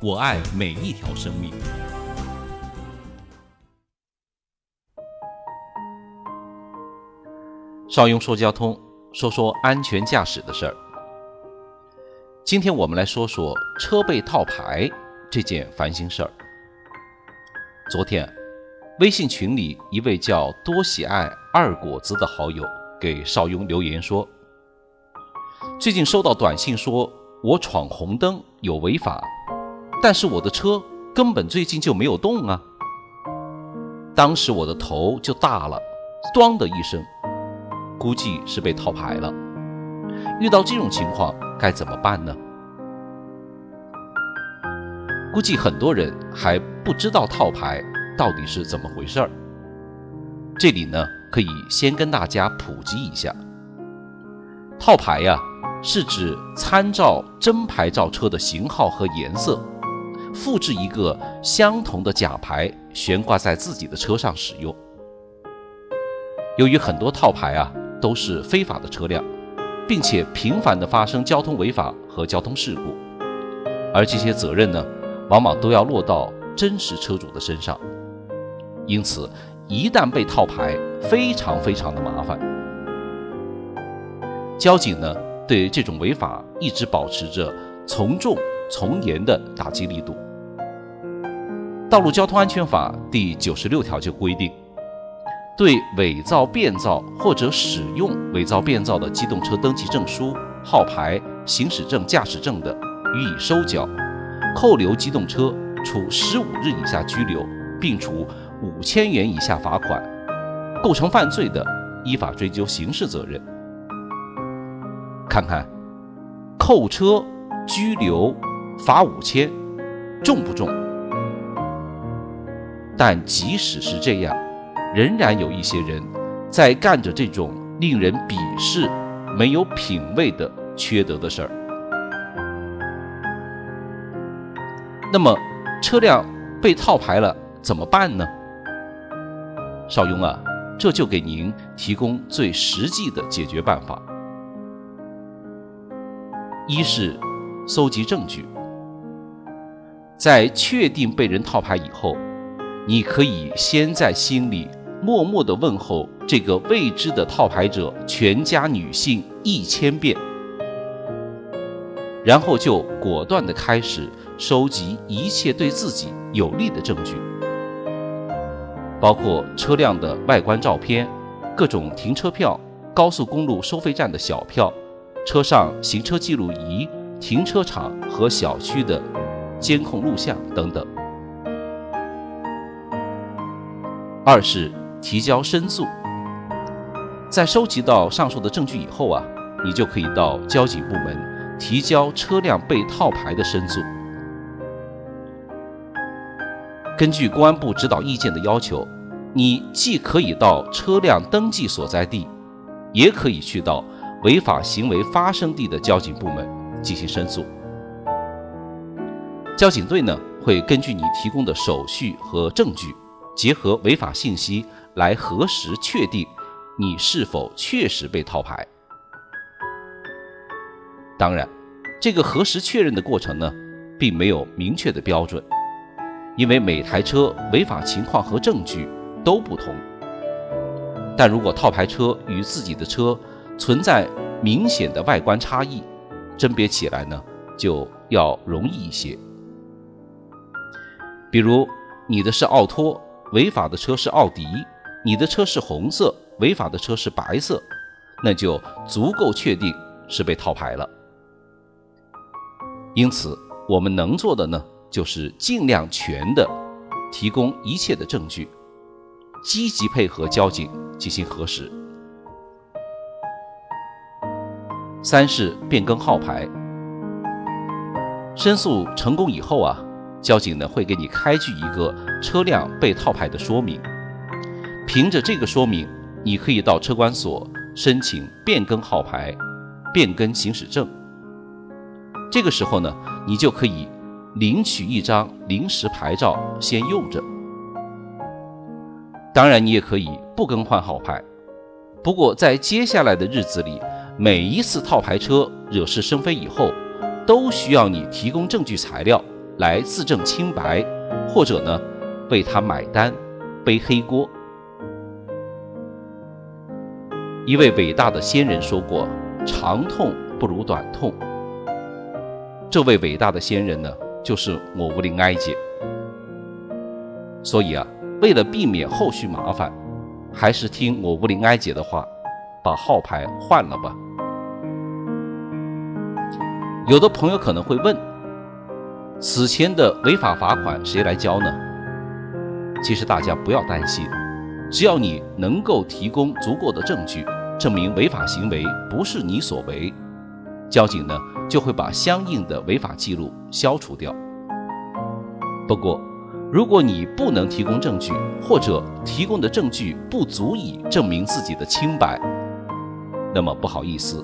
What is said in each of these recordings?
我爱每一条生命。邵雍说交通，说说安全驾驶的事儿。今天我们来说说车被套牌这件烦心事儿。昨天，微信群里一位叫多喜爱二果子的好友给邵雍留言说：“最近收到短信说我闯红灯有违法。”但是我的车根本最近就没有动啊！当时我的头就大了，咣的一声，估计是被套牌了。遇到这种情况该怎么办呢？估计很多人还不知道套牌到底是怎么回事儿。这里呢，可以先跟大家普及一下，套牌呀，是指参照真牌照车的型号和颜色。复制一个相同的假牌悬挂在自己的车上使用。由于很多套牌啊都是非法的车辆，并且频繁的发生交通违法和交通事故，而这些责任呢，往往都要落到真实车主的身上。因此，一旦被套牌，非常非常的麻烦。交警呢对这种违法一直保持着从重从严的打击力度。《道路交通安全法》第九十六条就规定，对伪造、变造或者使用伪造、变造的机动车登记证书、号牌、行驶证、驾驶证的，予以收缴、扣留机动车，处十五日以下拘留，并处五千元以下罚款；构成犯罪的，依法追究刑事责任。看看，扣车、拘留、罚五千，重不重？但即使是这样，仍然有一些人在干着这种令人鄙视、没有品位的缺德的事儿。那么，车辆被套牌了怎么办呢？邵雍啊，这就给您提供最实际的解决办法：一是搜集证据，在确定被人套牌以后。你可以先在心里默默地问候这个未知的套牌者全家女性一千遍，然后就果断地开始收集一切对自己有利的证据，包括车辆的外观照片、各种停车票、高速公路收费站的小票、车上行车记录仪、停车场和小区的监控录像等等。二是提交申诉，在收集到上述的证据以后啊，你就可以到交警部门提交车辆被套牌的申诉。根据公安部指导意见的要求，你既可以到车辆登记所在地，也可以去到违法行为发生地的交警部门进行申诉。交警队呢会根据你提供的手续和证据。结合违法信息来核实确定你是否确实被套牌。当然，这个核实确认的过程呢，并没有明确的标准，因为每台车违法情况和证据都不同。但如果套牌车与自己的车存在明显的外观差异，甄别起来呢就要容易一些。比如你的是奥拓。违法的车是奥迪，你的车是红色；违法的车是白色，那就足够确定是被套牌了。因此，我们能做的呢，就是尽量全的提供一切的证据，积极配合交警进行核实。三是变更号牌，申诉成功以后啊，交警呢会给你开具一个车辆被套牌的说明，凭着这个说明，你可以到车管所申请变更号牌、变更行驶证。这个时候呢，你就可以领取一张临时牌照先用着。当然，你也可以不更换号牌。不过，在接下来的日子里，每一次套牌车惹是生非以后，都需要你提供证据材料来自证清白，或者呢，为他买单，背黑锅。一位伟大的先人说过：“长痛不如短痛。”这位伟大的先人呢，就是我吴林埃姐。所以啊，为了避免后续麻烦，还是听我吴林埃姐的话，把号牌换了吧。有的朋友可能会问，此前的违法罚款谁来交呢？其实大家不要担心，只要你能够提供足够的证据，证明违法行为不是你所为，交警呢。就会把相应的违法记录消除掉。不过，如果你不能提供证据，或者提供的证据不足以证明自己的清白，那么不好意思，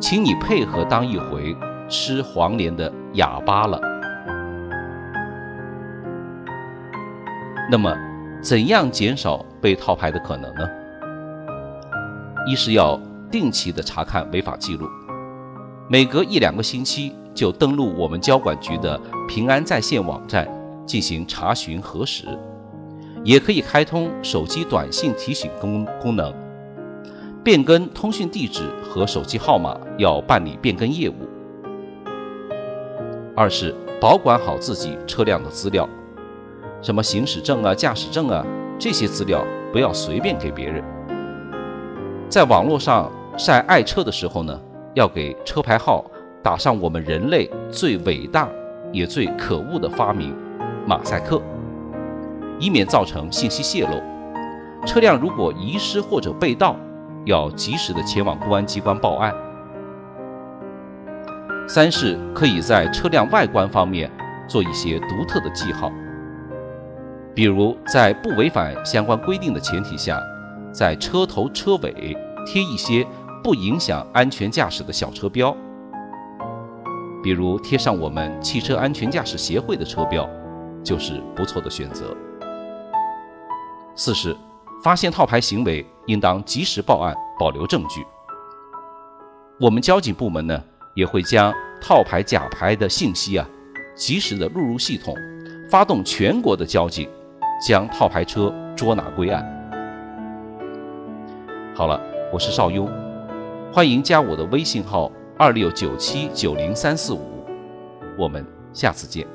请你配合当一回吃黄连的哑巴了。那么，怎样减少被套牌的可能呢？一是要定期的查看违法记录。每隔一两个星期就登录我们交管局的平安在线网站进行查询核实，也可以开通手机短信提醒功功能。变更通讯地址和手机号码要办理变更业务。二是保管好自己车辆的资料，什么行驶证啊、驾驶证啊这些资料不要随便给别人。在网络上晒爱车的时候呢。要给车牌号打上我们人类最伟大也最可恶的发明——马赛克，以免造成信息泄露。车辆如果遗失或者被盗，要及时的前往公安机关报案。三是可以在车辆外观方面做一些独特的记号，比如在不违反相关规定的前提下，在车头车尾贴一些。不影响安全驾驶的小车标，比如贴上我们汽车安全驾驶协会的车标，就是不错的选择。四是发现套牌行为，应当及时报案，保留证据。我们交警部门呢，也会将套牌假牌的信息啊，及时的录入系统，发动全国的交警，将套牌车捉拿归案。好了，我是邵雍。欢迎加我的微信号二六九七九零三四五，我们下次见。